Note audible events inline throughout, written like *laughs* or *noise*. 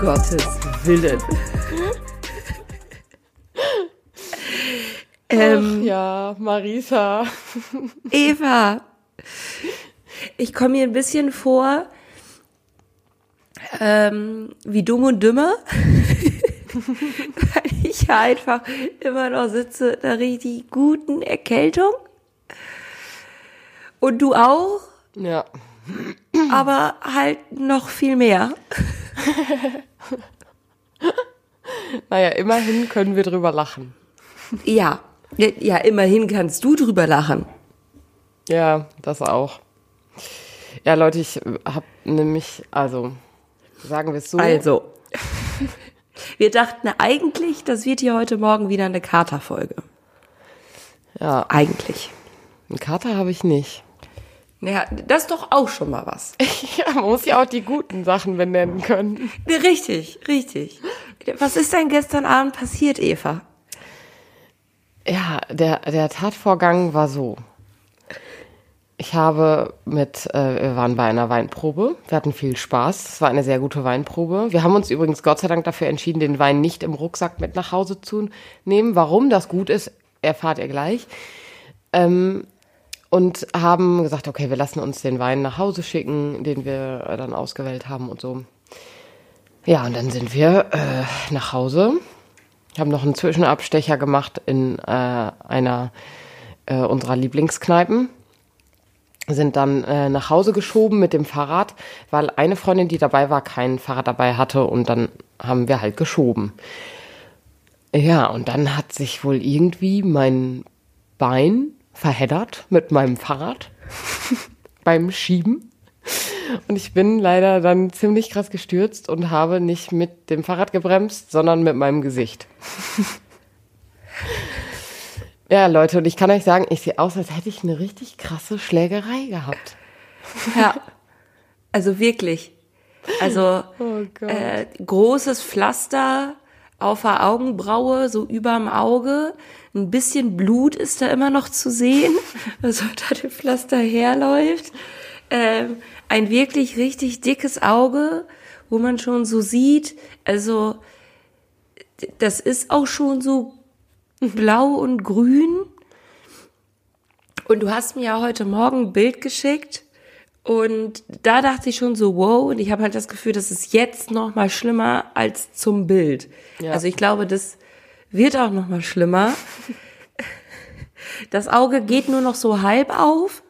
Gottes Willen. *laughs* ähm, Ach ja, Marisa. Eva, ich komme mir ein bisschen vor ähm, wie dumm und dümmer. *laughs* Weil ich einfach immer noch sitze in einer richtig guten Erkältung. Und du auch? Ja. Aber halt noch viel mehr. *laughs* *laughs* naja, immerhin können wir drüber lachen. Ja, ja, immerhin kannst du drüber lachen. Ja, das auch. Ja, Leute, ich habe nämlich, also sagen wir es so. Also, *laughs* wir dachten eigentlich, das wird hier heute Morgen wieder eine Katerfolge. Ja. Eigentlich. Einen Kater habe ich nicht. Naja, das ist doch auch schon mal was. *laughs* ja, man muss ja auch die guten Sachen benennen können. Richtig, richtig. Was ist denn gestern Abend passiert, Eva? Ja, der, der Tatvorgang war so. Ich habe mit, äh, wir waren bei einer Weinprobe. Wir hatten viel Spaß. Es war eine sehr gute Weinprobe. Wir haben uns übrigens Gott sei Dank dafür entschieden, den Wein nicht im Rucksack mit nach Hause zu nehmen. Warum das gut ist, erfahrt ihr gleich. Ähm, und haben gesagt, okay, wir lassen uns den Wein nach Hause schicken, den wir dann ausgewählt haben und so. Ja, und dann sind wir äh, nach Hause, haben noch einen Zwischenabstecher gemacht in äh, einer äh, unserer Lieblingskneipen sind dann äh, nach Hause geschoben mit dem Fahrrad, weil eine Freundin, die dabei war, kein Fahrrad dabei hatte und dann haben wir halt geschoben. Ja, und dann hat sich wohl irgendwie mein Bein verheddert mit meinem Fahrrad *laughs* beim Schieben. Und ich bin leider dann ziemlich krass gestürzt und habe nicht mit dem Fahrrad gebremst, sondern mit meinem Gesicht. *laughs* Ja, Leute, und ich kann euch sagen, ich sehe aus, als hätte ich eine richtig krasse Schlägerei gehabt. Ja, also wirklich. Also *laughs* oh äh, großes Pflaster auf der Augenbraue, so überm Auge. Ein bisschen Blut ist da immer noch zu sehen, also da der Pflaster herläuft. Ähm, ein wirklich richtig dickes Auge, wo man schon so sieht, also das ist auch schon so blau und grün. Und du hast mir ja heute Morgen ein Bild geschickt. Und da dachte ich schon so, wow, und ich habe halt das Gefühl, das ist jetzt noch mal schlimmer als zum Bild. Ja. Also ich glaube, das wird auch noch mal schlimmer. Das Auge geht nur noch so halb auf.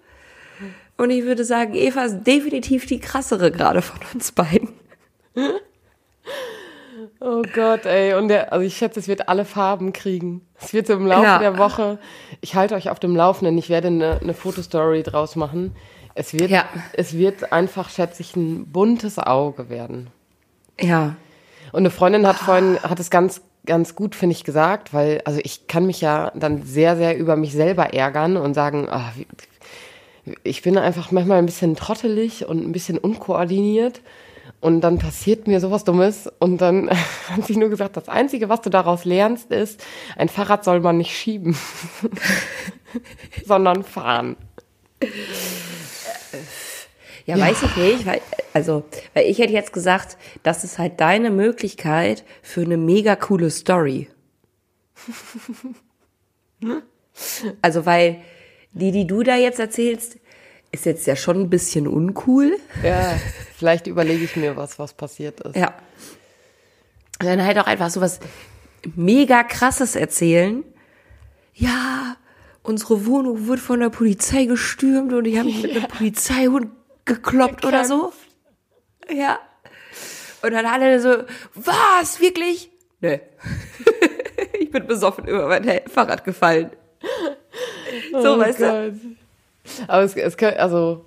Und ich würde sagen, Eva ist definitiv die krassere gerade von uns beiden. Oh Gott, ey. Und der, also ich schätze, es wird alle Farben kriegen. Es wird so im Laufe ja. der Woche. Ich halte euch auf dem Laufenden. Ich werde eine, eine Fotostory draus machen. Es wird, ja. es wird einfach, schätze ich, ein buntes Auge werden. Ja. Und eine Freundin hat vorhin, hat es ganz, ganz gut, finde ich, gesagt, weil, also ich kann mich ja dann sehr, sehr über mich selber ärgern und sagen, ach, ich bin einfach manchmal ein bisschen trottelig und ein bisschen unkoordiniert. Und dann passiert mir sowas Dummes und dann *laughs* hat sie nur gesagt, das Einzige, was du daraus lernst, ist, ein Fahrrad soll man nicht schieben, *laughs* sondern fahren. Ja, ja, weiß ich nicht, weil, also, weil ich hätte jetzt gesagt, das ist halt deine Möglichkeit für eine mega coole Story. *laughs* also, weil die, die du da jetzt erzählst, ist jetzt ja schon ein bisschen uncool. Ja, vielleicht überlege ich mir was, was passiert ist. Ja. Und dann halt auch einfach so was mega krasses erzählen. Ja, unsere Wohnung wurde von der Polizei gestürmt und ich habe mich mit *laughs* einem Polizeihund gekloppt oder so. Ja. Und dann alle so, was, wirklich? Nee. *laughs* ich bin besoffen über mein Fahrrad gefallen. So, oh weißt Gott. du? Aber es, es kann, also,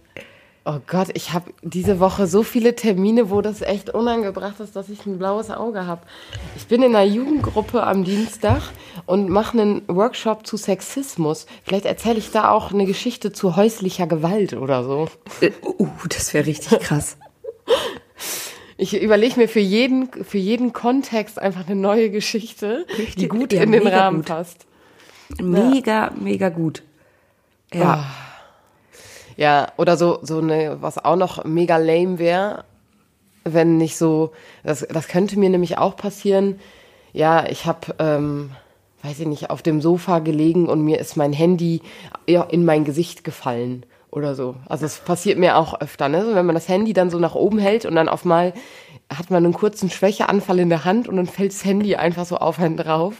oh Gott, ich habe diese Woche so viele Termine, wo das echt unangebracht ist, dass ich ein blaues Auge habe. Ich bin in einer Jugendgruppe am Dienstag und mache einen Workshop zu Sexismus. Vielleicht erzähle ich da auch eine Geschichte zu häuslicher Gewalt oder so. Uh, das wäre richtig krass. *laughs* Ich überlege mir für jeden, für jeden Kontext einfach eine neue Geschichte, die gut ja, in den Rahmen gut. passt. Mega, ja. mega gut. Ja. Oh. Ja, oder so, so eine, was auch noch mega lame wäre, wenn nicht so, das, das könnte mir nämlich auch passieren. Ja, ich habe, ähm, weiß ich nicht, auf dem Sofa gelegen und mir ist mein Handy in mein Gesicht gefallen oder so. Also es passiert mir auch öfter, ne? wenn man das Handy dann so nach oben hält und dann auf mal hat man einen kurzen Schwächeanfall in der Hand und dann fällt das Handy einfach so auf einen drauf.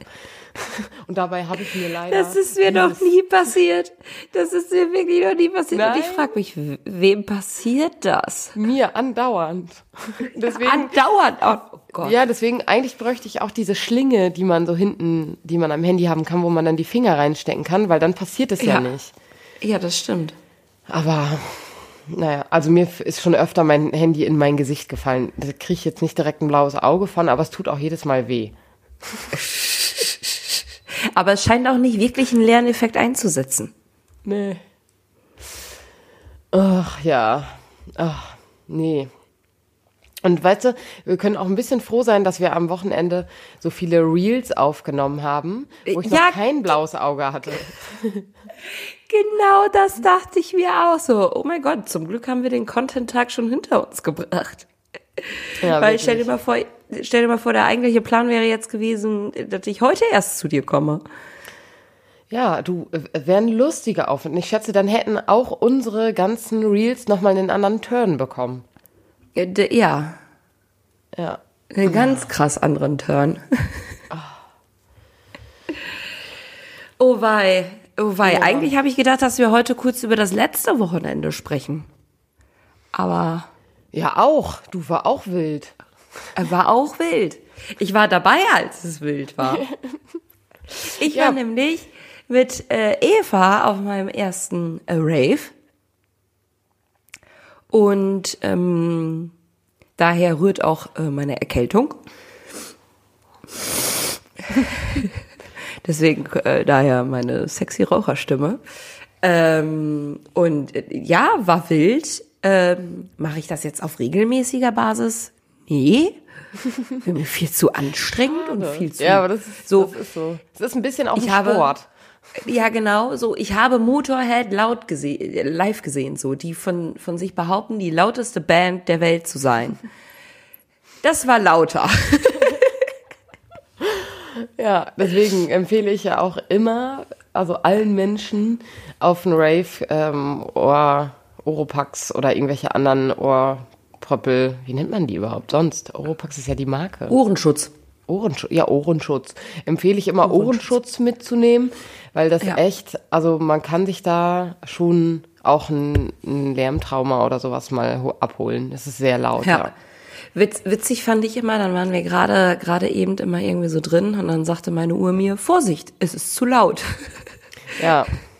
*laughs* Und dabei habe ich mir leider. Das ist mir noch nie passiert. Das ist mir wirklich noch nie passiert. Nein. Und ich frage mich, wem passiert das? Mir andauernd. *laughs* Deswegen, andauernd. Oh Gott. Ja, deswegen eigentlich bräuchte ich auch diese Schlinge, die man so hinten, die man am Handy haben kann, wo man dann die Finger reinstecken kann, weil dann passiert es ja, ja nicht. Ja, das stimmt. Aber naja, also mir ist schon öfter mein Handy in mein Gesicht gefallen. Da kriege ich jetzt nicht direkt ein blaues Auge von, aber es tut auch jedes Mal weh. *laughs* aber es scheint auch nicht wirklich einen Lerneffekt einzusetzen. Nee. Ach ja. Ach, nee. Und weißt du, wir können auch ein bisschen froh sein, dass wir am Wochenende so viele Reels aufgenommen haben, wo ich ja, noch kein blaues Auge hatte. *laughs* Genau das dachte ich mir auch so. Oh mein Gott, zum Glück haben wir den Content-Tag schon hinter uns gebracht. Ja, Weil stell dir mal vor, stell dir mal vor, der eigentliche Plan wäre jetzt gewesen, dass ich heute erst zu dir komme. Ja, du, wäre ein lustiger Aufwand. Ich schätze, dann hätten auch unsere ganzen Reels nochmal einen anderen Turn bekommen. Äh, ja. Ja. Einen ganz krass anderen Turn. Oh wei. Oh wei. Ja. Eigentlich habe ich gedacht, dass wir heute kurz über das letzte Wochenende sprechen. Aber. Ja, auch. Du war auch wild. Er war auch wild. Ich war dabei, als es wild war. *laughs* Ich ja. war nämlich mit äh, Eva auf meinem ersten äh, Rave. Und ähm, daher rührt auch äh, meine Erkältung. Deswegen äh, daher meine sexy Raucherstimme. Ähm, und äh, ja, war wild. Ähm, Mache ich das jetzt auf regelmäßiger Basis? Nee. *laughs* Für mich viel zu anstrengend und viel zu. Ja, aber das ist so. Das ist, so. Das ist ein bisschen auch ein habe, Sport. Ja, genau. So, ich habe Motorhead laut gesehen, live gesehen, so, die von, von sich behaupten, die lauteste Band der Welt zu sein. Das war lauter. *laughs* Ja, deswegen empfehle ich ja auch immer, also allen Menschen auf einen Rave ähm, Ohr, Oropax oder irgendwelche anderen Ohrpöppel, wie nennt man die überhaupt sonst? Oropax ist ja die Marke. Ohrenschutz. Ohrenschutz, ja, Ohrenschutz. Empfehle ich immer Ohrenschutz, Ohrenschutz mitzunehmen, weil das ja. echt, also man kann sich da schon auch ein, ein Lärmtrauma oder sowas mal abholen. Es ist sehr laut. Ja. ja. Witz, witzig fand ich immer, dann waren wir gerade gerade eben immer irgendwie so drin und dann sagte meine Uhr mir, Vorsicht, es ist zu laut. Ja. *laughs*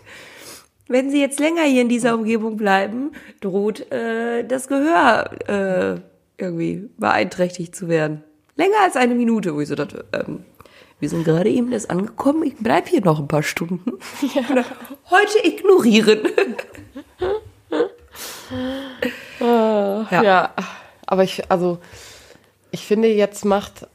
Wenn Sie jetzt länger hier in dieser Umgebung bleiben, droht äh, das Gehör äh, irgendwie beeinträchtigt zu werden. Länger als eine Minute, wo ich so dachte, ähm, wir sind gerade eben erst angekommen, ich bleib hier noch ein paar Stunden. Ja. *laughs* Heute ignorieren. ja. ja. Aber ich, also, ich finde, jetzt macht,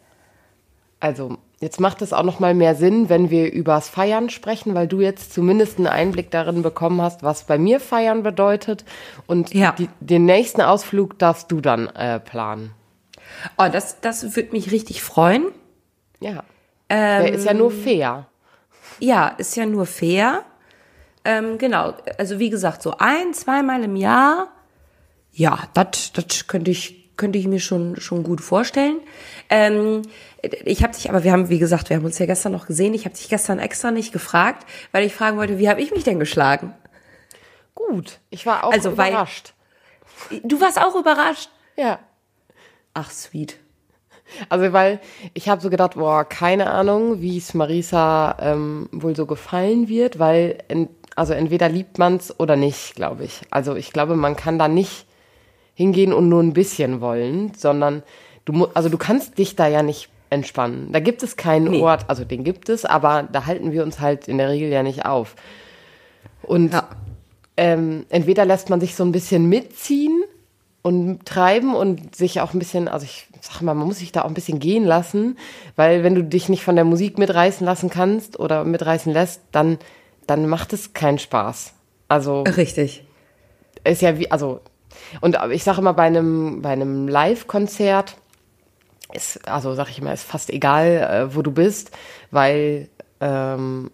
also, jetzt macht es auch noch mal mehr Sinn, wenn wir übers Feiern sprechen, weil du jetzt zumindest einen Einblick darin bekommen hast, was bei mir Feiern bedeutet. Und ja. die, den nächsten Ausflug darfst du dann äh, planen. Oh, das, das würde mich richtig freuen. Ja. Ähm, Der ist ja nur fair. Ja, ist ja nur fair. Ähm, genau. Also wie gesagt, so ein, zweimal im Jahr. Ja, das könnte ich könnte ich mir schon schon gut vorstellen. Ähm, ich habe dich, aber wir haben, wie gesagt, wir haben uns ja gestern noch gesehen. Ich habe dich gestern extra nicht gefragt, weil ich fragen wollte, wie habe ich mich denn geschlagen? Gut, ich war auch also, überrascht. Weil, du warst auch überrascht? Ja. Ach, sweet. Also, weil ich habe so gedacht, boah, keine Ahnung, wie es Marisa ähm, wohl so gefallen wird, weil, in, also entweder liebt man's oder nicht, glaube ich. Also ich glaube, man kann da nicht hingehen und nur ein bisschen wollen, sondern du, also du kannst dich da ja nicht entspannen. Da gibt es keinen nee. Ort, also den gibt es, aber da halten wir uns halt in der Regel ja nicht auf. Und ja. ähm, entweder lässt man sich so ein bisschen mitziehen und treiben und sich auch ein bisschen, also ich sag mal, man muss sich da auch ein bisschen gehen lassen, weil wenn du dich nicht von der Musik mitreißen lassen kannst oder mitreißen lässt, dann, dann macht es keinen Spaß. Also. Richtig. Ist ja wie, also Und ich sage immer, bei einem, bei einem Live-Konzert ist, also sag ich immer, ist fast egal, äh, wo du bist, weil ähm,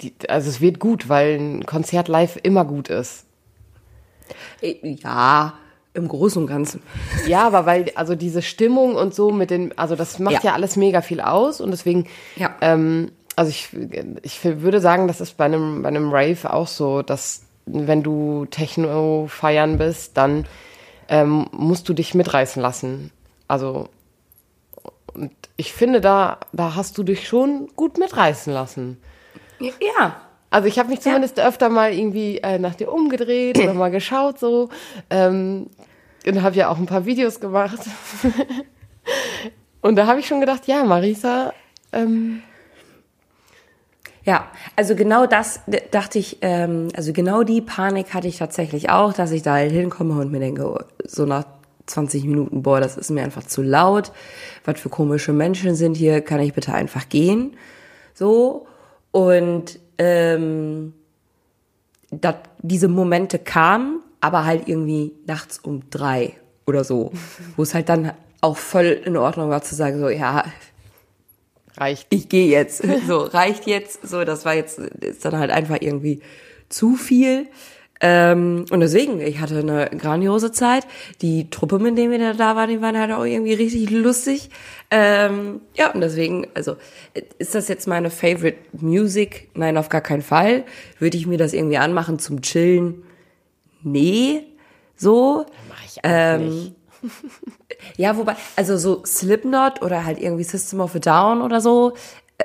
die, also es wird gut, weil ein Konzert live immer gut ist. Äh, ja, im Großen und Ganzen. *laughs* Ja, aber weil, also diese Stimmung und so mit den, also das macht ja, ja alles mega viel aus und deswegen, ja. ähm, also ich, ich würde sagen, das ist bei einem, bei einem Rave auch so, dass wenn du Techno feiern bist, dann ähm, musst du dich mitreißen lassen. Also und ich finde, da, da hast du dich schon gut mitreißen lassen. Ja. Also ich habe mich zumindest ja. öfter mal irgendwie äh, nach dir umgedreht oder mal geschaut so. Ähm, und habe ja auch ein paar Videos gemacht. *laughs* und da habe ich schon gedacht, ja, Marisa. Ähm, ja, also genau das dachte ich, ähm, also genau die Panik hatte ich tatsächlich auch, dass ich da hinkomme und mir denke, so nach 20 Minuten, boah, das ist mir einfach zu laut. Was für komische Menschen sind hier, kann ich bitte einfach gehen? So. Und ähm, dat, diese Momente kamen, aber halt irgendwie nachts um drei oder so, wo es halt dann auch voll in Ordnung war zu sagen, so, ja, reicht. Ich gehe jetzt. *laughs* So, reicht jetzt. So, das war jetzt, ist dann halt einfach irgendwie zu viel. Ähm, und deswegen, ich hatte eine grandiose Zeit. Die Truppe, mit denen wir da waren, die waren halt auch irgendwie richtig lustig. Ähm, ja, und deswegen, also, ist das jetzt meine Favorite Music? Nein, auf gar keinen Fall. Würde ich mir das irgendwie anmachen zum Chillen? Nee. So. Mach ich auch ähm, nicht. Ja, wobei, also so Slipknot oder halt irgendwie System of a Down oder so, äh,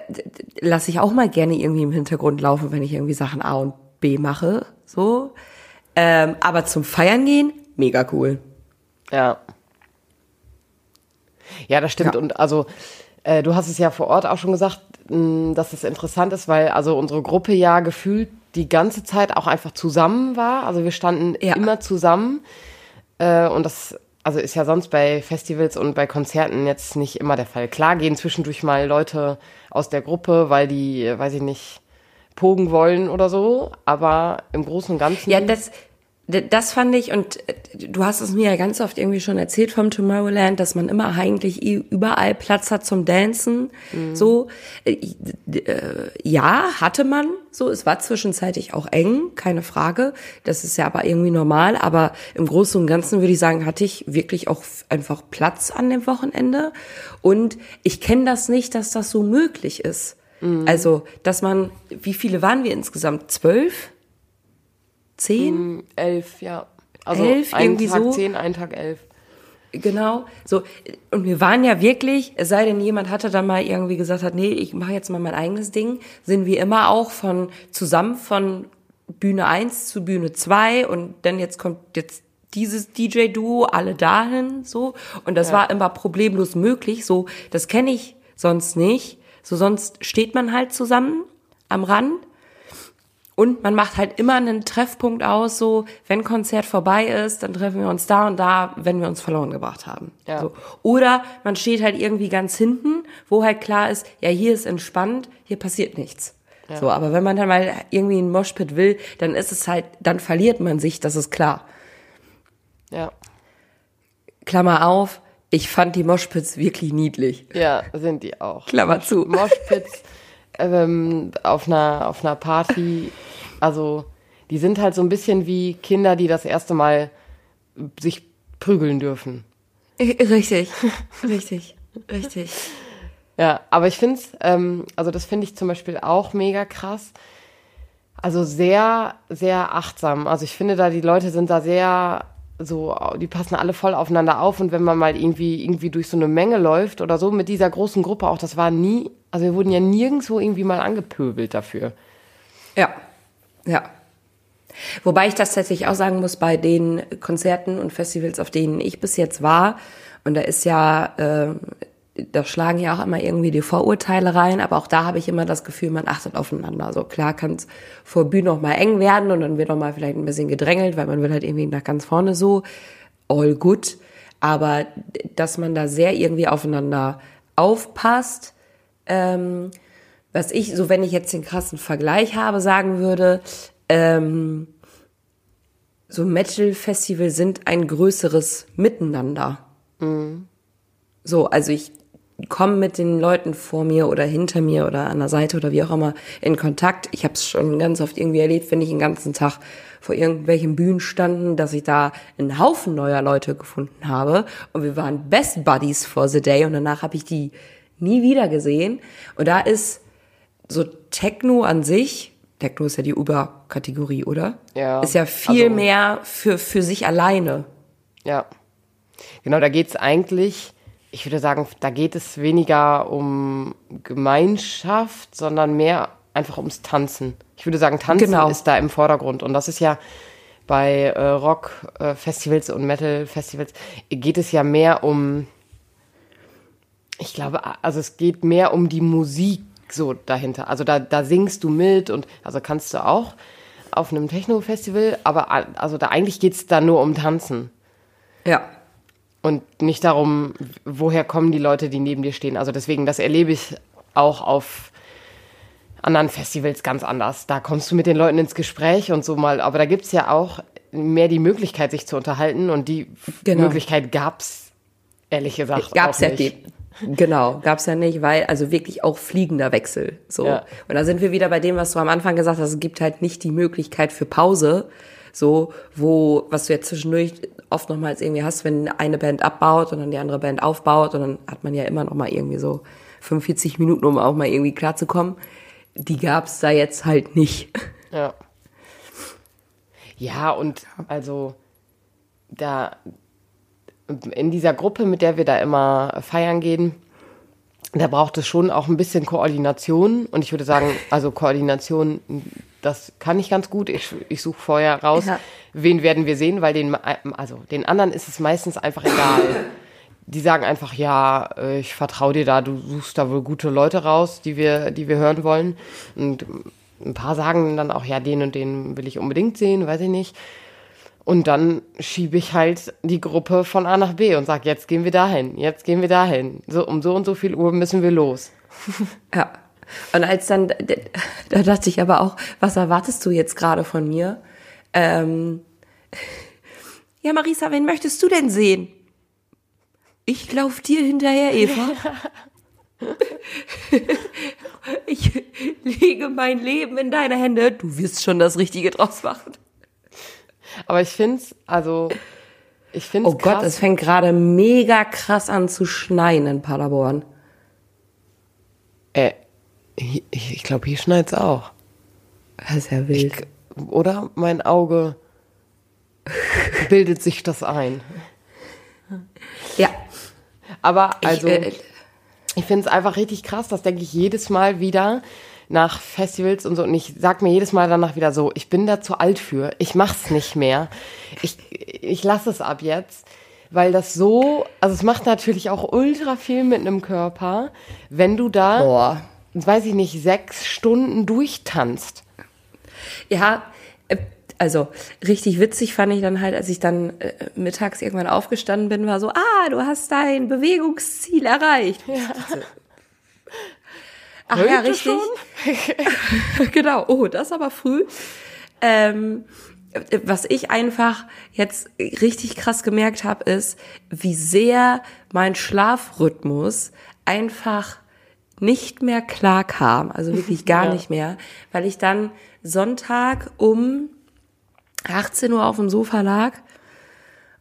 lasse ich auch mal gerne irgendwie im Hintergrund laufen, wenn ich irgendwie Sachen A und B mache. So. Ähm, aber zum Feiern gehen, mega cool. Ja. Ja, das stimmt. Ja. Und also, äh, du hast es ja vor Ort auch schon gesagt, mh, dass es interessant ist, weil also unsere Gruppe ja gefühlt die ganze Zeit auch einfach zusammen war. Also wir standen ja. immer zusammen. Äh, und das also ist ja sonst bei Festivals und bei Konzerten jetzt nicht immer der Fall. Klar gehen zwischendurch mal Leute aus der Gruppe, weil die, weiß ich nicht, pogen wollen oder so, aber im Großen und Ganzen. Ja, das, das fand ich, und äh, du hast es mir ja ganz oft irgendwie schon erzählt vom Tomorrowland, dass man immer eigentlich überall Platz hat zum Dancen. Mhm. So, äh, äh, ja, hatte man so. Es war zwischenzeitlich auch eng, keine Frage. Das ist ja aber irgendwie normal. Aber im Großen und Ganzen würde ich sagen, hatte ich wirklich auch einfach Platz an dem Wochenende. Und ich kenne das nicht, dass das so möglich ist. Mhm. Also, dass man, wie viele waren wir insgesamt? Zwölf? Zehn? Mm, elf, ja. Also elf, einen irgendwie Tag so. zehn, einen Tag elf. Genau, so und wir waren ja wirklich, es sei denn jemand hatte dann mal irgendwie gesagt hat, nee, ich mache jetzt mal mein eigenes Ding, sind wir immer auch von zusammen von Bühne 1 zu Bühne 2 und dann jetzt kommt jetzt dieses DJ Duo alle dahin so und das ja. war immer problemlos möglich, so das kenne ich sonst nicht. So sonst steht man halt zusammen am Rand und man macht halt immer einen Treffpunkt aus, so, wenn Konzert vorbei ist, dann treffen wir uns da und da, wenn wir uns verloren gebracht haben. Ja. So. Oder man steht halt irgendwie ganz hinten, wo halt klar ist, ja, hier ist entspannt, hier passiert nichts. Ja. So, aber wenn man dann mal irgendwie ein Moshpit will, dann ist es halt, dann verliert man sich, das ist klar. Ja. Klammer auf, ich fand die Moshpits wirklich niedlich. Ja, sind die auch. Klammer zu. Moshpits *laughs* ähm, auf, einer, auf einer Party, also die sind halt so ein bisschen wie Kinder, die das erste Mal sich prügeln dürfen. Richtig, richtig, richtig. Ja, aber ich finde es, ähm, also das finde ich zum Beispiel auch mega krass. Also sehr, sehr achtsam. Also ich finde da, die Leute sind da sehr so, die passen alle voll aufeinander auf und wenn man mal irgendwie, irgendwie durch so eine Menge läuft oder so mit dieser großen Gruppe auch, das war nie, also wir wurden ja nirgendwo irgendwie mal angepöbelt dafür. Ja, ja. Wobei ich das tatsächlich auch sagen muss, bei den Konzerten und Festivals, auf denen ich bis jetzt war, und da ist ja äh, da schlagen ja auch immer irgendwie die Vorurteile rein, aber auch da habe ich immer das Gefühl, man achtet aufeinander. Also klar kann es vor Bühnen auch mal eng werden und dann wird auch mal vielleicht ein bisschen gedrängelt, weil man will halt irgendwie nach ganz vorne so, all good. Aber dass man da sehr irgendwie aufeinander aufpasst, ähm, was ich, so wenn ich jetzt den krassen Vergleich habe, sagen würde, ähm, so Metal-Festival sind ein größeres Miteinander. So, also ich komme mit den Leuten vor mir oder hinter mir oder an der Seite oder wie auch immer in Kontakt. Ich habe es schon ganz oft irgendwie erlebt, wenn ich den ganzen Tag vor irgendwelchen Bühnen standen, dass ich da einen Haufen neuer Leute gefunden habe und wir waren Best Buddies for the Day und danach habe ich die nie wieder gesehen und da ist so Techno an sich, Techno ist ja die Überkategorie, oder? Ja, Ist ja viel also- mehr für, für sich alleine. Ja. Genau, da geht es eigentlich, ich würde sagen, da geht es weniger um Gemeinschaft, sondern mehr einfach ums Tanzen. Ich würde sagen, Tanzen Genau. ist da im Vordergrund. Und das ist ja bei äh, Rock-Festivals und Metal-Festivals geht es ja mehr um, ich glaube, also es geht mehr um die Musik so dahinter. Also da, da singst du mit und also kannst du auch auf einem Techno-Festival, aber also da eigentlich geht es da nur um Tanzen. Ja. Und nicht darum, woher kommen die Leute, die neben dir stehen. Also deswegen, das erlebe ich auch auf anderen Festivals ganz anders. Da kommst du mit den Leuten ins Gespräch und so mal. Aber da gibt's ja auch mehr die Möglichkeit, sich zu unterhalten. Und die Genau. Möglichkeit gab's ehrlich gesagt Gab's auch ja nicht. die. Genau, gab's ja nicht, weil also wirklich auch fliegender Wechsel. So. Ja. Und da sind wir wieder bei dem, was du am Anfang gesagt hast, es gibt halt nicht die Möglichkeit für Pause, so, wo, was du jetzt zwischendurch oft nochmals irgendwie hast, wenn eine Band abbaut und dann die andere Band aufbaut und dann hat man ja immer noch mal irgendwie so 45 Minuten, um auch mal irgendwie klarzukommen. Die gab's da jetzt halt nicht. Ja. Ja, und also da in dieser Gruppe, mit der wir da immer feiern gehen, da braucht es schon auch ein bisschen Koordination. Und ich würde sagen, also Koordination, das kann ich ganz gut. Ich, ich suche vorher raus, Ja. wen werden wir sehen, weil den, also den anderen ist es meistens einfach egal. Die sagen einfach, ja, äh, ich vertraue dir da, du suchst da wohl gute Leute raus, die wir, die wir hören wollen. Und ein paar sagen dann auch, ja, den und den will ich unbedingt sehen, weiß ich nicht. Und dann schiebe ich halt die Gruppe von A nach B und sage, jetzt gehen wir dahin, jetzt gehen wir dahin. So, um so und so viel Uhr müssen wir los. Ja. Und als dann, *laughs* da dachte ich aber auch, was erwartest du jetzt gerade von mir? Ähm, *laughs* ja, Marisa, wen möchtest du denn sehen? Ich lauf dir hinterher, Eva. *laughs* Ich lege mein Leben in deine Hände. Du wirst schon das Richtige draus machen. Aber ich find's, also, ich find's Oh Gott, krass. es fängt gerade mega krass an zu schneien in Paderborn. äh, ich ich glaube, hier schneit's auch. Das ist ja wild. Oder mein Auge bildet sich das ein. ja, Aber also, ich, äh, ich finde es einfach richtig krass, das denke ich jedes Mal wieder nach Festivals und so. Und ich sag mir jedes Mal danach wieder so, ich bin da zu alt für, ich mach's nicht mehr. Ich, ich lasse es ab jetzt. Weil das so, also es macht natürlich auch ultra viel mit einem Körper, wenn du da, boah. Weiß ich nicht, sechs Stunden durchtanzt. Ja, äh, also richtig witzig fand ich dann halt, als ich dann äh, mittags irgendwann aufgestanden bin, war so, ah, du hast dein Bewegungsziel erreicht. *laughs* Ach ja, richtig. *laughs* genau, oh, das aber früh. Ähm, was ich einfach jetzt richtig krass gemerkt habe, ist, wie sehr mein Schlafrhythmus einfach nicht mehr klar kam, also wirklich *laughs* gar Ja. nicht mehr, weil ich dann Sonntag um 18 Uhr auf dem Sofa lag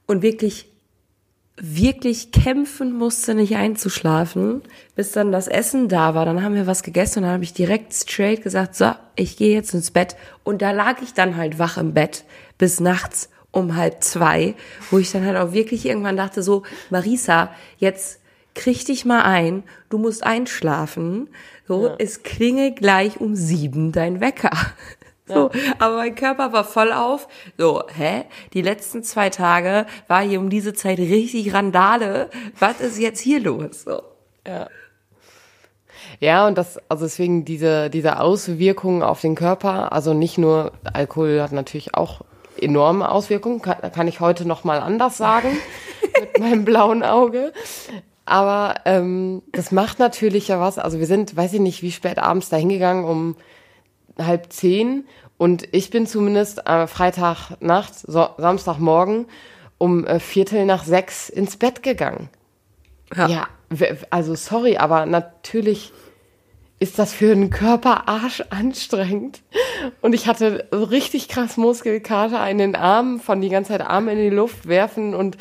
und wirklich wirklich kämpfen musste, nicht einzuschlafen, bis dann das Essen da war. Dann haben wir was gegessen und dann habe ich direkt straight gesagt, so, ich gehe jetzt ins Bett. Und da lag ich dann halt wach im Bett bis nachts um halb zwei, wo ich dann halt auch wirklich irgendwann dachte, so, Marisa, jetzt krieg dich mal ein, du musst einschlafen. So, es klingelt gleich um sieben dein Wecker. *laughs* So, aber mein Körper war voll auf. So, hä? Die letzten zwei Tage war hier um diese Zeit richtig Randale. Was ist jetzt hier los? So. Ja, und das, also deswegen diese, diese Auswirkungen auf den Körper, also nicht nur, Alkohol hat natürlich auch enorme Auswirkungen, kann, kann ich heute nochmal anders sagen, *laughs* mit meinem blauen Auge. Aber ähm, das macht natürlich ja was. Also wir sind, weiß ich nicht, wie spät abends da hingegangen, um halb zehn. Und ich bin zumindest äh, Freitagnacht, so, Samstagmorgen um äh, Viertel nach sechs ins Bett gegangen. Ja. ja, also sorry, aber natürlich ist das für den Körper arsch anstrengend. Und ich hatte so richtig krass Muskelkater in den Armen, von die ganze Zeit Arme in die Luft werfen und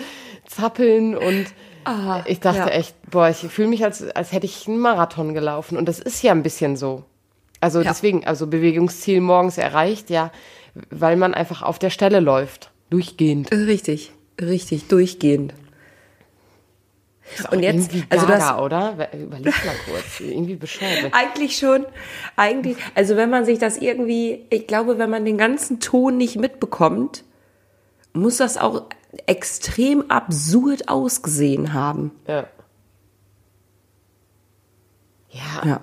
zappeln und ah, ich dachte ja. echt, boah, ich fühle mich, als, als hätte ich einen Marathon gelaufen. Und das ist ja ein bisschen so. Also ja. deswegen, also Bewegungsziel morgens erreicht, ja, weil man einfach auf der Stelle läuft. Durchgehend. Richtig, richtig, durchgehend. und jetzt, also das, oder? Überleg mal kurz, *laughs* irgendwie bescheuert. Eigentlich schon, eigentlich, also wenn man sich das irgendwie, ich glaube, wenn man den ganzen Ton nicht mitbekommt, muss das auch extrem absurd ausgesehen haben. Ja. Ja, ja.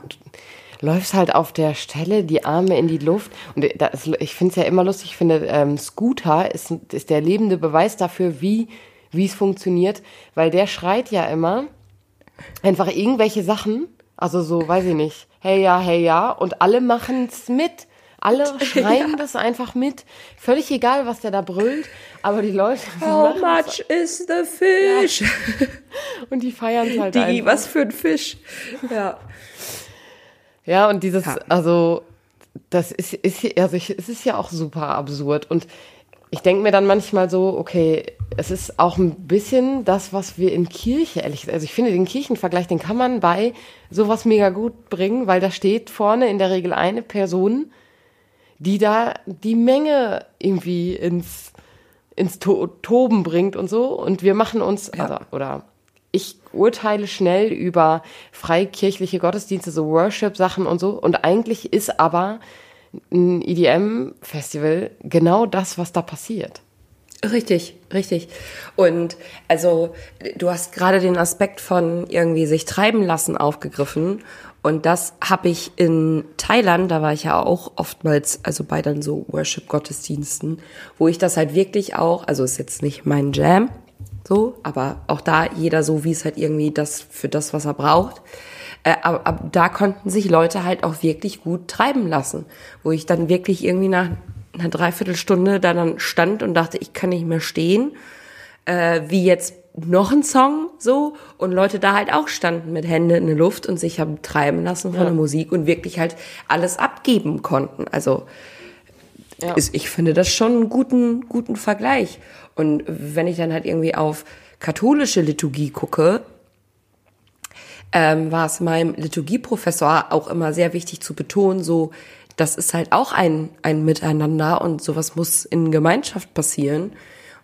läufst halt auf der Stelle, die Arme in die Luft. Und das, ich finde es ja immer lustig, ich finde, ähm, Scooter ist, ist der lebende Beweis dafür, wie es funktioniert, weil der schreit ja immer einfach irgendwelche Sachen, also so, weiß ich nicht, hey ja, hey ja, und alle machen's mit. Alle schreien *laughs* ja. das einfach mit. Völlig egal, was der da brüllt, aber die Leute. How much is the fish? Ja. *laughs* Und die feiern halt die, einfach. was für ein Fisch. Ja. Ja, und dieses, ja. also, das ist, ist, also ich, es ist ja auch super absurd. Und ich denke mir dann manchmal so, okay, es ist auch ein bisschen das, was wir in Kirche, ehrlich gesagt, also ich finde den Kirchenvergleich, den kann man bei sowas mega gut bringen, weil da steht vorne in der Regel eine Person, die da die Menge irgendwie ins, ins to Toben bringt und so. Und wir machen uns, ja. also, oder ich urteile schnell über freikirchliche Gottesdienste, so Worship-Sachen und so. Und eigentlich ist aber ein EDM-Festival genau das, was da passiert. Richtig, richtig. Und also du hast gerade den Aspekt von irgendwie sich treiben lassen aufgegriffen. Und das habe ich in Thailand, da war ich ja auch oftmals, also bei dann so Worship-Gottesdiensten, wo ich das halt wirklich auch, also ist jetzt nicht mein Jam, so, aber auch da jeder so, wie es halt irgendwie das für das, was er braucht. Äh, aber, aber da konnten sich Leute halt auch wirklich gut treiben lassen, wo ich dann wirklich irgendwie nach einer Dreiviertelstunde da dann stand und dachte, ich kann nicht mehr stehen, äh, wie jetzt noch ein Song so und Leute da halt auch standen mit Hände in der Luft und sich haben treiben lassen von ja. der Musik und wirklich halt alles abgeben konnten. Also ja. ist, ich finde das schon einen guten, guten Vergleich. Und wenn ich dann halt irgendwie auf katholische Liturgie gucke, ähm, war es meinem Liturgieprofessor auch immer sehr wichtig zu betonen, so, das ist halt auch ein, ein Miteinander und sowas muss in Gemeinschaft passieren.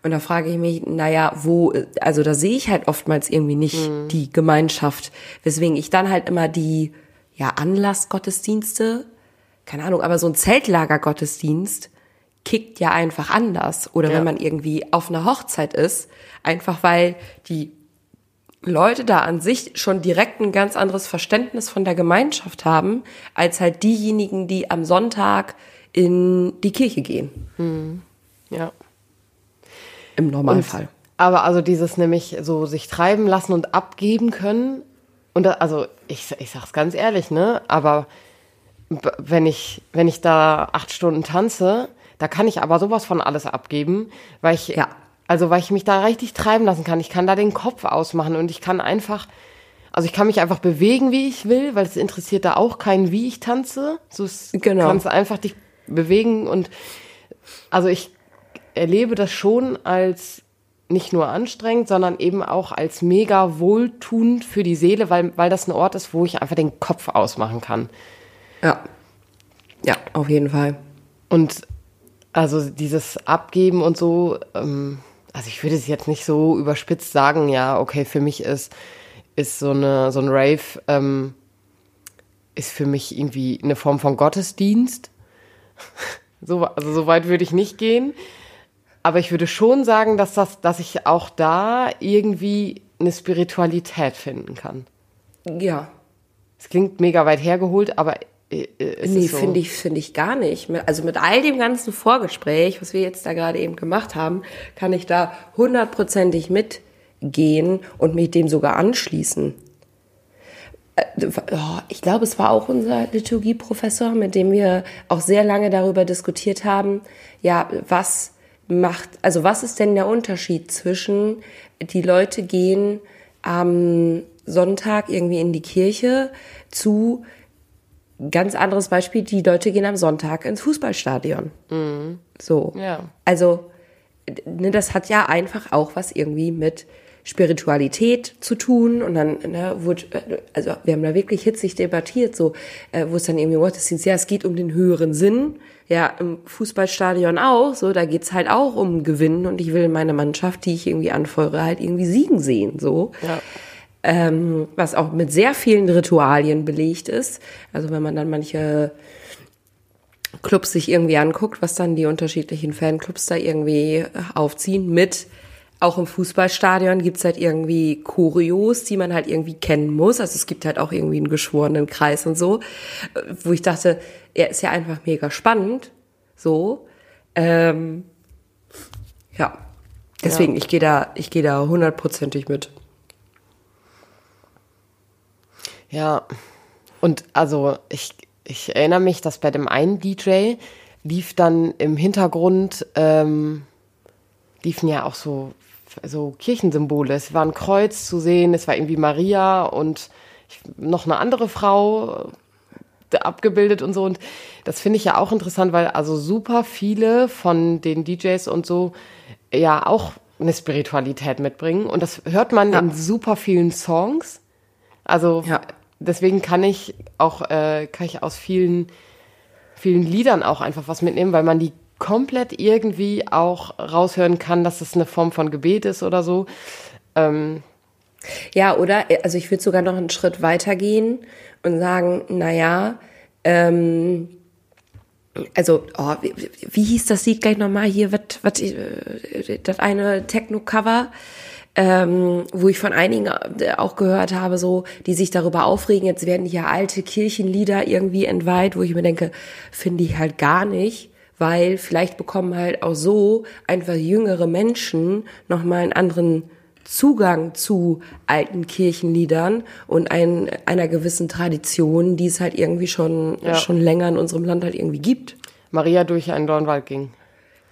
Und da frage ich mich, naja, wo, also da sehe ich halt oftmals irgendwie nicht mhm. die Gemeinschaft, weswegen ich dann halt immer die, ja, Anlassgottesdienste, keine Ahnung, aber so ein Zeltlagergottesdienst kickt ja einfach anders. Oder ja. wenn man irgendwie auf einer Hochzeit ist, einfach weil die Leute da an sich schon direkt ein ganz anderes Verständnis von der Gemeinschaft haben, als halt diejenigen, die am Sonntag in die Kirche gehen. Hm. Ja. Im Normalfall. Und, aber also dieses nämlich so sich treiben lassen und abgeben können. Und da, also ich, ich sag's ganz ehrlich, ne? Aber wenn ich, wenn ich da acht Stunden tanze, da kann ich aber sowas von alles abgeben, weil ich ja. Also, weil ich mich da richtig treiben lassen kann. Ich kann da den Kopf ausmachen und ich kann einfach, also ich kann mich einfach bewegen, wie ich will, weil es interessiert da auch keinen, wie ich tanze. So genau. kannst einfach dich bewegen und also ich erlebe das schon als nicht nur anstrengend, sondern eben auch als mega wohltuend für die Seele, weil, weil das ein Ort ist, wo ich einfach den Kopf ausmachen kann. Ja. Ja, auf jeden Fall. Und also dieses Abgeben und so, ähm, also ich würde es jetzt nicht so überspitzt sagen, ja, okay, für mich ist, ist so, eine, so ein Rave, ähm, ist für mich irgendwie eine Form von Gottesdienst. *laughs* so, also so weit würde ich nicht gehen. Aber ich würde schon sagen, dass, das, dass ich auch da irgendwie eine Spiritualität finden kann. Ja. Es klingt mega weit hergeholt, aber äh, äh, nee, so? finde ich, finde ich gar nicht. Also mit all dem ganzen Vorgespräch, was wir jetzt da gerade eben gemacht haben, kann ich da hundertprozentig mitgehen und mich dem sogar anschließen. Äh, oh, ich glaube, es war auch unser Liturgieprofessor, mit dem wir auch sehr lange darüber diskutiert haben, ja, was macht, also was ist denn der Unterschied zwischen die Leute gehen am Sonntag irgendwie in die Kirche zu ganz anderes Beispiel, die Leute gehen am Sonntag ins Fußballstadion. Mhm. So. Ja. Also, ne, das hat ja einfach auch was irgendwie mit Spiritualität zu tun und dann ne, wurde, also wir haben da wirklich hitzig debattiert, so äh, wo es dann irgendwie Gottesdienst, ja, es geht um den höheren Sinn, ja, im Fußballstadion auch, so da geht's halt auch um Gewinnen und ich will meine Mannschaft, die ich irgendwie anfeuere, halt irgendwie siegen sehen, so. Ja. Ähm, was auch mit sehr vielen Ritualien belegt ist. Also wenn man dann manche Clubs sich irgendwie anguckt, was dann die unterschiedlichen Fanclubs da irgendwie aufziehen mit auch im Fußballstadion gibt's halt irgendwie Choreos, die man halt irgendwie kennen muss. Also es gibt halt auch irgendwie einen geschworenen Kreis und so, wo ich dachte, er ist ja einfach mega spannend. So. Ähm, ja. Deswegen, ja. ich gehe da, ich gehe da hundertprozentig mit. Ja. Und also ich, ich erinnere mich, dass bei dem einen DJ lief dann im Hintergrund ähm, liefen ja auch so so Kirchensymbole. Es war ein Kreuz zu sehen, es war irgendwie Maria und noch eine andere Frau äh, abgebildet und so. Und das finde ich ja auch interessant, weil also super viele von den DJs und so ja auch eine Spiritualität mitbringen. Und das hört man ja. in super vielen Songs. Also ja. deswegen kann ich auch, äh, kann ich aus vielen, vielen Liedern auch einfach was mitnehmen, weil man die komplett irgendwie auch raushören kann, dass es eine Form von Gebet ist oder so. Ähm, ja, oder? Also ich würde sogar noch einen Schritt weiter gehen und sagen, naja, ähm, also, oh, wie, wie, hieß das Lied gleich nochmal hier, was, was, äh, das eine Techno-Cover, ähm, wo ich von einigen äh, auch gehört habe, so, die sich darüber aufregen, jetzt werden hier alte Kirchenlieder irgendwie entweiht, wo ich mir denke, finde ich halt gar nicht weil vielleicht bekommen halt auch so einfach jüngere Menschen nochmal einen anderen Zugang zu alten Kirchenliedern und ein, einer gewissen Tradition, die es halt irgendwie schon, ja. schon länger in unserem Land halt irgendwie gibt. Maria durch einen Dornwald ging.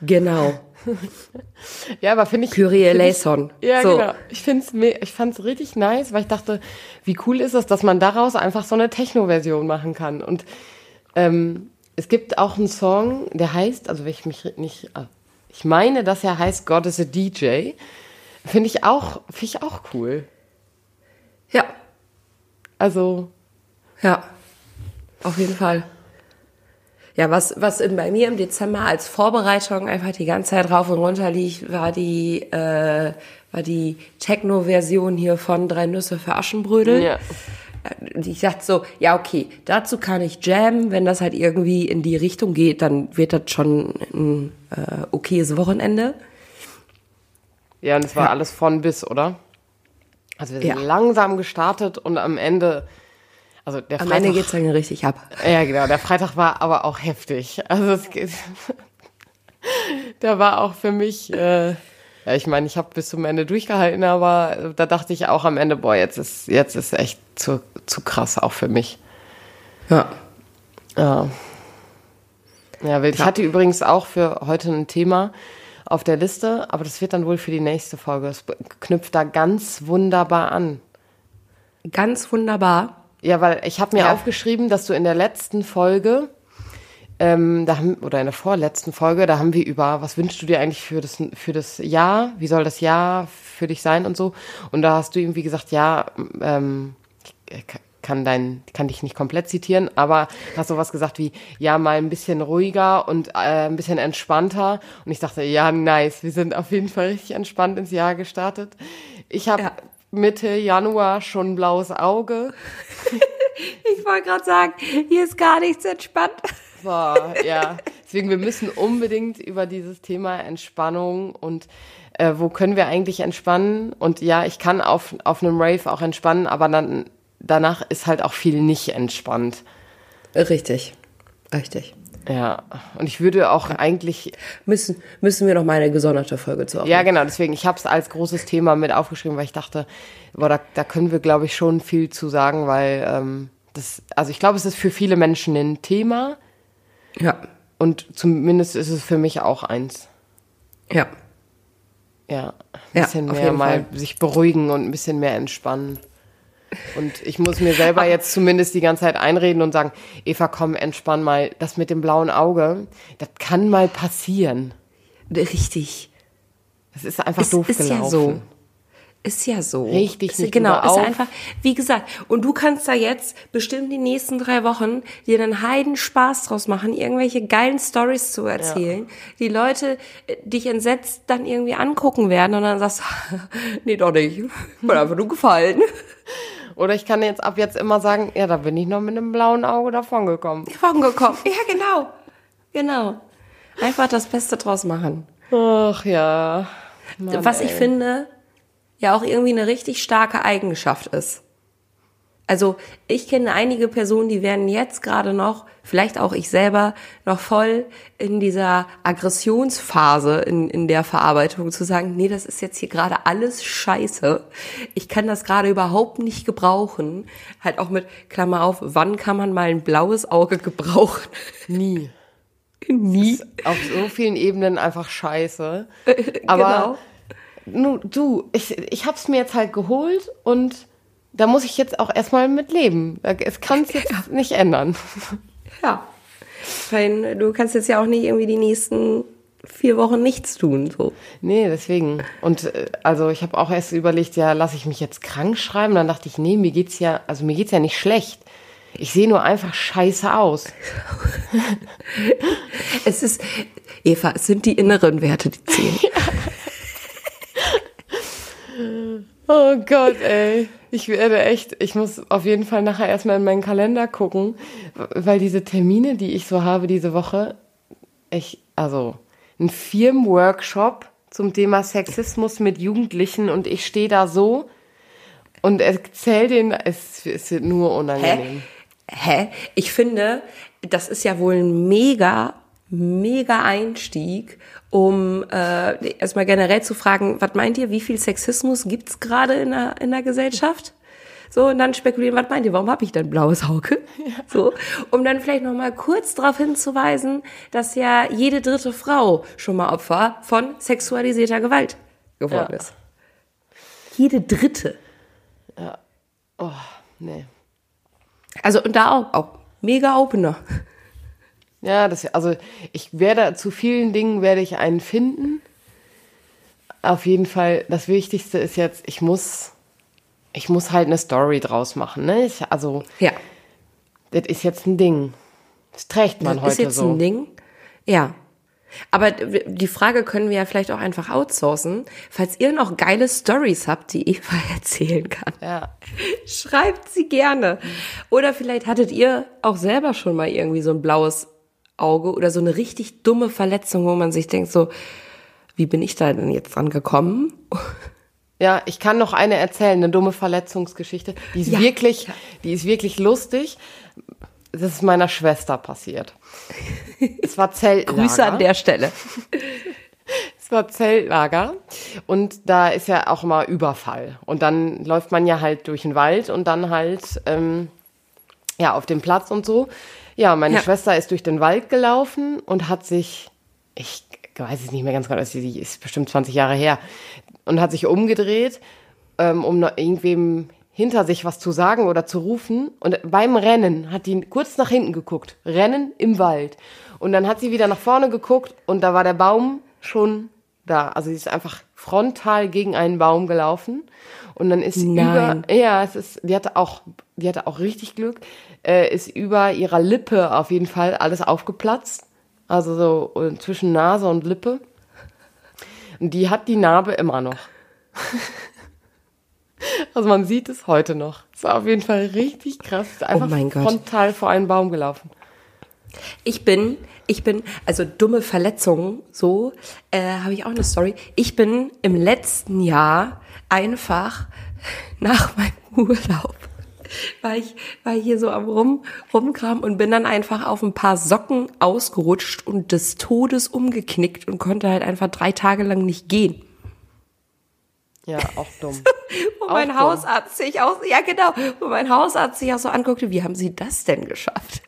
Genau. *laughs* ja, aber finde ich. Kyrie eleison. Ja, so. genau. Ich finde es ich fand's richtig nice, weil ich dachte, wie cool ist es, dass man daraus einfach so eine Techno-Version machen kann. Und ähm, es gibt auch einen Song, der heißt, also wenn ich mich nicht, ah, ich meine, dass er heißt God is a DJ. Finde ich auch, finde ich auch cool. Ja. Also. Ja. Auf jeden Fall. Ja, was, was bei mir im Dezember als Vorbereitung einfach die ganze Zeit rauf und runter liegt, war die, äh, war die Techno-Version hier von Drei Nüsse für Aschenbrödel. Ja ich dachte so, ja, okay, dazu kann ich jammen. Wenn das halt irgendwie in die Richtung geht, dann wird das schon ein äh, okayes Wochenende. Ja, und es war ja. alles von bis, oder? Also wir sind ja. langsam gestartet und am Ende, also der Freitag. Am Ende geht's dann richtig ab. Ja, genau. Der Freitag war aber auch heftig. Also es geht, *laughs* der war auch für mich, äh, ja, ich meine, ich habe bis zum Ende durchgehalten, aber da dachte ich auch am Ende, boah, jetzt ist, jetzt ist echt zu, zu krass auch für mich. Ja. Ja. Ja, wild. Ich hatte übrigens auch für heute ein Thema auf der Liste, aber das wird dann wohl für die nächste Folge. Es knüpft da ganz wunderbar an. Ganz wunderbar. Ja, weil ich habe mir ja. aufgeschrieben, dass du in der letzten Folge ähm, da haben, oder in der vorletzten Folge, da haben wir über, was wünschst du dir eigentlich für das, für das Jahr? Wie soll das Jahr für dich sein und so? Und da hast du irgendwie gesagt, ja, ähm, ich kann dein, kann dich nicht komplett zitieren, aber hast sowas gesagt wie, ja, mal ein bisschen ruhiger und äh, ein bisschen entspannter. Und ich dachte, ja, nice, wir sind auf jeden Fall richtig entspannt ins Jahr gestartet. Ich habe ja. Mitte Januar schon ein blaues Auge. *laughs* ich wollte gerade sagen, hier ist gar nichts entspannt. Boah, ja. Deswegen, wir müssen unbedingt über dieses Thema Entspannung und äh, wo können wir eigentlich entspannen? Und ja, ich kann auf, auf einem Rave auch entspannen, aber dann danach ist halt auch viel nicht entspannt. Richtig, richtig. Ja, und ich würde auch eigentlich. Müssen, müssen wir noch mal eine gesonderte Folge zu Ja, genau, deswegen, ich habe es als großes Thema mit aufgeschrieben, weil ich dachte, boah, da, da können wir, glaube ich, schon viel zu sagen, weil ähm, das, also ich glaube, es ist für viele Menschen ein Thema. Ja. Und zumindest ist es für mich auch eins. Ja. Ja, ein bisschen ja, mehr mal Fall. sich beruhigen und ein bisschen mehr entspannen. Und ich muss mir selber jetzt zumindest die ganze Zeit einreden und sagen, Eva, komm, entspann mal. Das mit dem blauen Auge, das kann mal passieren. Richtig. Das ist einfach Es doof ist gelaufen. ja so. Ist ja so. Richtig ist, Genau, ist auf. einfach, wie gesagt, und du kannst da jetzt bestimmt die nächsten drei Wochen dir einen Heiden Spaß draus machen, irgendwelche geilen Stories zu erzählen, die Leute äh, dich entsetzt dann irgendwie angucken werden und dann sagst *laughs* nee, doch nicht. *laughs* Ich bin einfach nur gefallen. *laughs* Oder ich kann jetzt ab jetzt immer sagen, ja, da bin ich noch mit einem blauen Auge davongekommen. Vorgekommen. Ja, genau. Genau. Einfach das Beste draus machen. Ach ja. Mann, was ich ey. finde, ja auch irgendwie eine richtig starke Eigenschaft ist. Also ich kenne einige Personen, die werden jetzt gerade noch, vielleicht auch ich selber, noch voll in dieser Aggressionsphase in, in der Verarbeitung zu sagen, nee, das ist jetzt hier gerade alles scheiße. Ich kann das gerade überhaupt nicht gebrauchen. Halt auch mit, Klammer auf, wann kann man mal ein blaues Auge gebrauchen? *laughs* Nie. Nie. Auf so vielen Ebenen einfach scheiße. *laughs* Aber nu, du, ich, ich hab's mir jetzt halt geholt und da muss ich jetzt auch erstmal mit leben. Es kann es *laughs* jetzt nicht ändern. Ja. Weil du kannst jetzt ja auch nicht irgendwie die nächsten vier Wochen nichts tun. So. Nee, deswegen. Und äh, also ich habe auch erst überlegt, ja, lasse ich mich jetzt krank schreiben? Dann dachte ich, nee, mir geht's ja, also mir geht's ja nicht schlecht. Ich sehe nur einfach scheiße aus. *laughs* Es ist, Eva, es sind die inneren Werte, die *laughs* zählen. Oh Gott, ey. Ich werde echt, ich muss auf jeden Fall nachher erstmal in meinen Kalender gucken, weil diese Termine, die ich so habe diese Woche, ich, also ein Firmenworkshop zum Thema Sexismus mit Jugendlichen und ich stehe da so und erzähl denen, es, es wird nur unangenehm. Hä? Ich finde, das ist ja wohl ein mega, mega Einstieg, um äh, erstmal generell zu fragen, was meint ihr, wie viel Sexismus gibt's gerade in der, in der Gesellschaft? So, und dann spekulieren, was meint ihr, warum habe ich denn blaues Auge? So, um dann vielleicht noch mal kurz darauf hinzuweisen, dass ja jede dritte Frau schon mal Opfer von sexualisierter Gewalt geworden Ja. ist. Jede dritte. Oh, nee. Also, und da auch, auch mega Opener. Ja, das, also ich werde zu vielen Dingen werde ich einen finden. Auf jeden Fall, das Wichtigste ist jetzt, ich muss, ich muss halt eine Story draus machen. Ne? Ich, also, Ja. das ist jetzt ein Ding. Das trägt man Das heute ist jetzt so. ein Ding. Ja. Aber die Frage können wir ja vielleicht auch einfach outsourcen. Falls ihr noch geile Stories habt, die *laughs* Eva erzählen kann, Ja. schreibt sie gerne. Oder vielleicht hattet ihr auch selber schon mal irgendwie so ein blaues Auge oder so eine richtig dumme Verletzung, wo man sich denkt so, wie bin ich da denn jetzt dran gekommen? Ja, ich kann noch eine erzählen, eine dumme Verletzungsgeschichte. Die ist Ja, wirklich, die ist wirklich lustig. Das ist meiner Schwester passiert. Es war Zeltlager. *laughs* Grüße an der Stelle. *laughs* Es war Zeltlager und da ist ja auch immer Überfall. Und dann läuft man ja halt durch den Wald und dann halt ähm, ja auf dem Platz und so. Ja, meine Ja. Schwester ist durch den Wald gelaufen und hat sich, ich weiß es nicht mehr ganz genau, sie ist bestimmt 20 Jahre her, und hat sich umgedreht, ähm, um irgendwem hinter sich was zu sagen oder zu rufen. Und beim Rennen hat die kurz nach hinten geguckt. Rennen im Wald. Und dann hat sie wieder nach vorne geguckt und da war der Baum schon da. Also sie ist einfach frontal gegen einen Baum gelaufen. Und dann ist Nein. über, ja, es ist, die hatte auch, die hatte auch richtig Glück, äh, ist über ihrer Lippe auf jeden Fall alles aufgeplatzt. Also so zwischen Nase und Lippe. Und die hat die Narbe immer noch. *laughs* Also man sieht es heute noch. Es war auf jeden Fall richtig krass. Ist Einfach Oh mein Gott. frontal vor einen Baum gelaufen. Ich bin, ich bin, also dumme Verletzungen, so, äh, habe ich auch eine Story. Ich bin im letzten Jahr einfach *laughs* nach meinem Urlaub war ich, war ich hier so am Rum, Rumkram und bin dann einfach auf ein paar Socken ausgerutscht und des Todes umgeknickt und konnte halt einfach drei Tage lang nicht gehen. Ja, auch dumm. *laughs* Wo mein dumm. Hausarzt sich auch, ja genau, wo mein Hausarzt sich auch so anguckte, wie haben Sie das denn geschafft?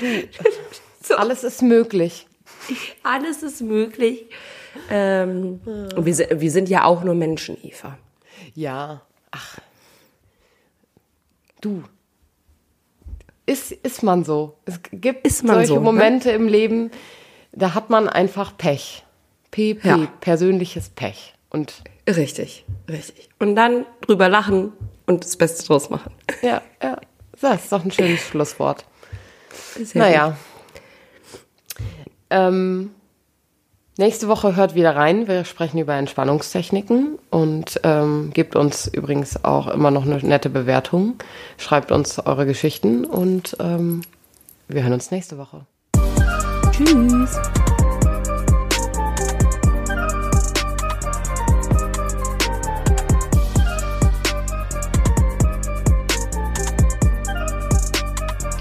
*laughs* so. Alles ist möglich. Alles ist möglich. Ähm, und wir, sind- wir sind ja auch nur Menschen, Eva. Ja, ach. Du. Ist, ist man so. Es gibt solche so, ne? Momente im Leben, da hat man einfach Pech. PP, Ja. persönliches Pech. Und Richtig, richtig. Und dann drüber lachen und das Beste draus machen. ja, ja, das ist doch ein schönes *laughs* Schlusswort. Sehr Naja. Ähm, nächste Woche hört wieder rein. Wir sprechen über Entspannungstechniken und ähm, gebt uns übrigens auch immer noch eine nette Bewertung. Schreibt uns eure Geschichten und ähm, wir hören uns nächste Woche. Tschüss.